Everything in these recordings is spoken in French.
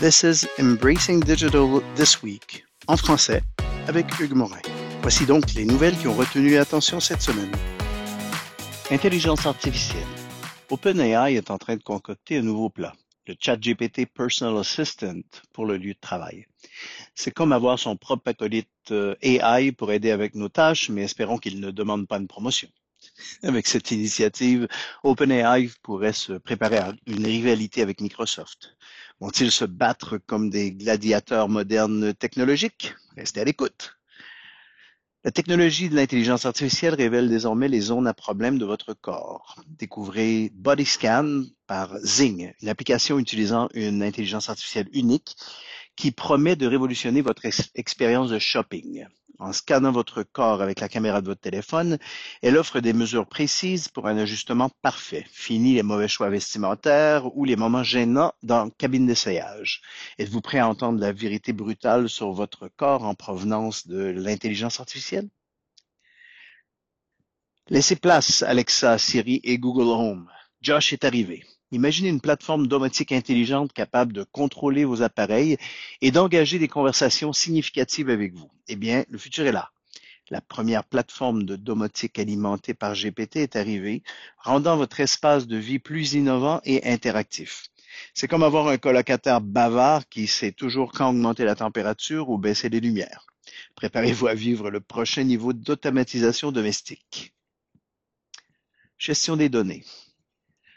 This is Embracing Digital This Week, en français, avec Hugues Morin. Voici donc les nouvelles qui ont retenu l'attention cette semaine. Intelligence artificielle. OpenAI est en train de concocter un nouveau plat, le ChatGPT Personal Assistant pour le lieu de travail. C'est comme avoir son propre acolyte euh, AI pour aider avec nos tâches, mais espérons qu'il ne demande pas une promotion. Avec cette initiative, OpenAI pourrait se préparer à une rivalité avec Microsoft. Vont-ils se battre comme des gladiateurs modernes technologiques? Restez à l'écoute. La technologie de l'intelligence artificielle révèle désormais les zones à problème de votre corps. Découvrez Bodyscan par Zing, une application utilisant une intelligence artificielle unique qui promet de révolutionner votre expérience de shopping. En scannant votre corps avec la caméra de votre téléphone, elle offre des mesures précises pour un ajustement parfait. Fini les mauvais choix vestimentaires ou les moments gênants dans la cabine d'essayage. Êtes-vous prêt à entendre la vérité brutale sur votre corps en provenance de l'intelligence artificielle? Laissez place, Alexa, Siri et Google Home. Josh est arrivé. Imaginez une plateforme domotique intelligente capable de contrôler vos appareils et d'engager des conversations significatives avec vous. Eh bien, le futur est là. La première plateforme de domotique alimentée par GPT est arrivée, rendant votre espace de vie plus innovant et interactif. C'est comme avoir un colocataire bavard qui sait toujours quand augmenter la température ou baisser les lumières. Préparez-vous à vivre le prochain niveau d'automatisation domestique. Gestion des données.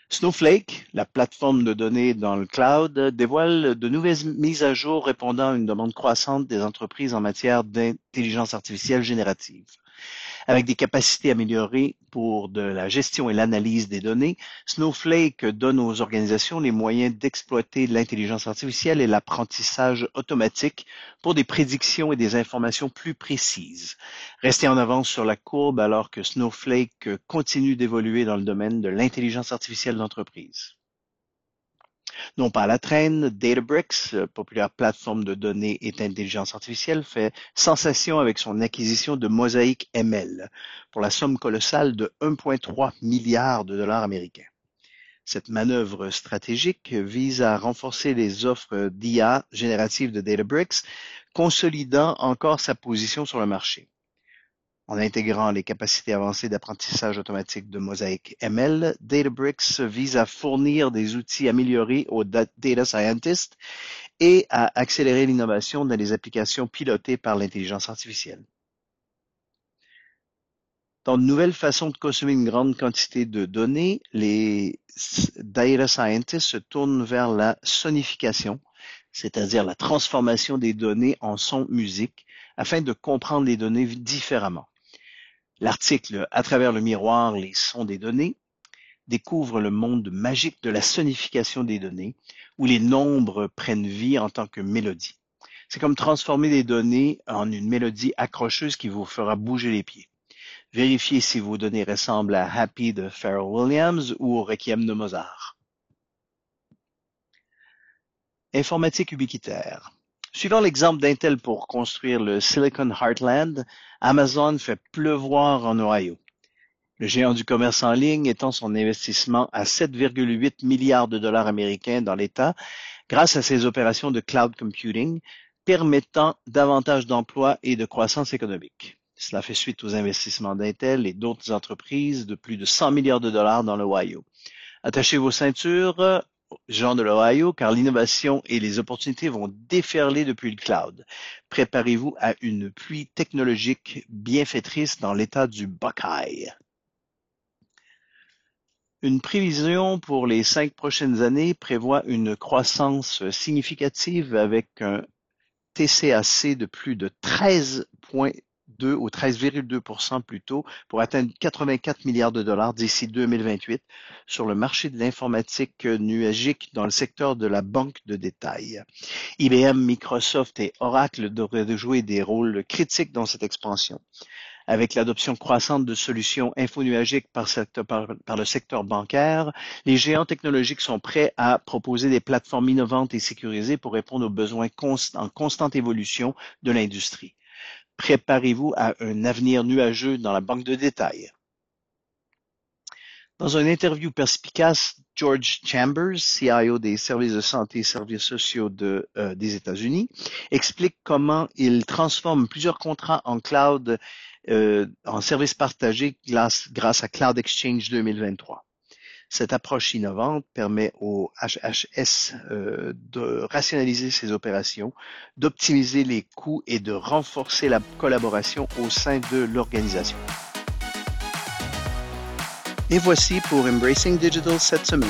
Snowflake, la plateforme de données dans le cloud, dévoile de nouvelles mises à jour répondant à une demande croissante des entreprises en matière d'intelligence artificielle générative. Avec des capacités améliorées pour la gestion et l'analyse des données, Snowflake donne aux organisations les moyens d'exploiter l'intelligence artificielle et l'apprentissage automatique pour des prédictions et des informations plus précises. Restez en avance sur la courbe alors que Snowflake continue d'évoluer dans le domaine de l'intelligence artificielle d'entreprise. Non pas à la traîne, Databricks, populaire plateforme de données et d'intelligence artificielle, fait sensation avec son acquisition de Mosaic ML pour la somme colossale de 1,3 milliard de dollars américains. Cette manœuvre stratégique vise à renforcer les offres d'IA générative de Databricks, consolidant encore sa position sur le marché. En intégrant les capacités avancées d'apprentissage automatique de Mosaic ML, Databricks vise à fournir des outils améliorés aux data scientists et à accélérer l'innovation dans les applications pilotées par l'intelligence artificielle. Dans de nouvelles façons de consommer une grande quantité de données, les data scientists se tournent vers la sonification, c'est-à-dire la transformation des données en son musique, afin de comprendre les données différemment. L'article À travers le miroir, les sons des données découvre le monde magique de la sonification des données, où les nombres prennent vie en tant que mélodie. C'est comme transformer des données en une mélodie accrocheuse qui vous fera bouger les pieds. Vérifiez si vos données ressemblent à Happy de Pharrell Williams ou au Requiem de Mozart. Informatique ubiquitaire. Suivant l'exemple d'Intel pour construire le Silicon Heartland, Amazon fait pleuvoir en Ohio. Le géant du commerce en ligne étend son investissement à 7,8 milliards de dollars américains dans l'État grâce à ses opérations de cloud computing, permettant davantage d'emplois et de croissance économique. Cela fait suite aux investissements d'Intel et d'autres entreprises de plus de 100 milliards de dollars dans l'Ohio. Attachez vos ceintures, gens de l'Ohio, car l'innovation et les opportunités vont déferler depuis le cloud. Préparez-vous à une pluie technologique bienfaitrice dans l'état du Buckeye. Une prévision pour les cinq prochaines années prévoit une croissance significative avec un TCAC de plus de 13 points. 13,2 ou 13,2 plutôt pour atteindre 84 milliards de dollars d'ici 2028 sur le marché de l'informatique nuagique dans le secteur de la banque de détail. IBM, Microsoft et Oracle devraient jouer des rôles critiques dans cette expansion avec l'adoption croissante de solutions infonuagiques par, le secteur bancaire, les géants technologiques sont prêts à proposer des plateformes innovantes et sécurisées pour répondre aux besoins en constante évolution de l'industrie. Préparez-vous à un avenir nuageux dans la banque de détail. Dans une interview perspicace, George Chambers, CIO des services de santé et services sociaux euh, des États-Unis, explique comment il transforme plusieurs contrats en cloud euh, en services partagés grâce, grâce à Cloud Exchange 2023. Cette approche innovante permet au HHS euh, de rationaliser ses opérations, d'optimiser les coûts et de renforcer la collaboration au sein de l'organisation. Et voici pour Embracing Digital cette semaine.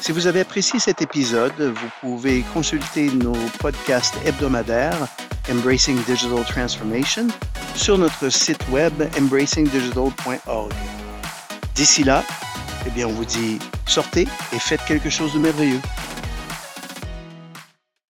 Si vous avez apprécié cet épisode, vous pouvez consulter nos podcasts hebdomadaires Embracing Digital Transformation sur notre site web embracingdigital.org. D'ici là, eh bien, on vous dit sortez et faites quelque chose de merveilleux.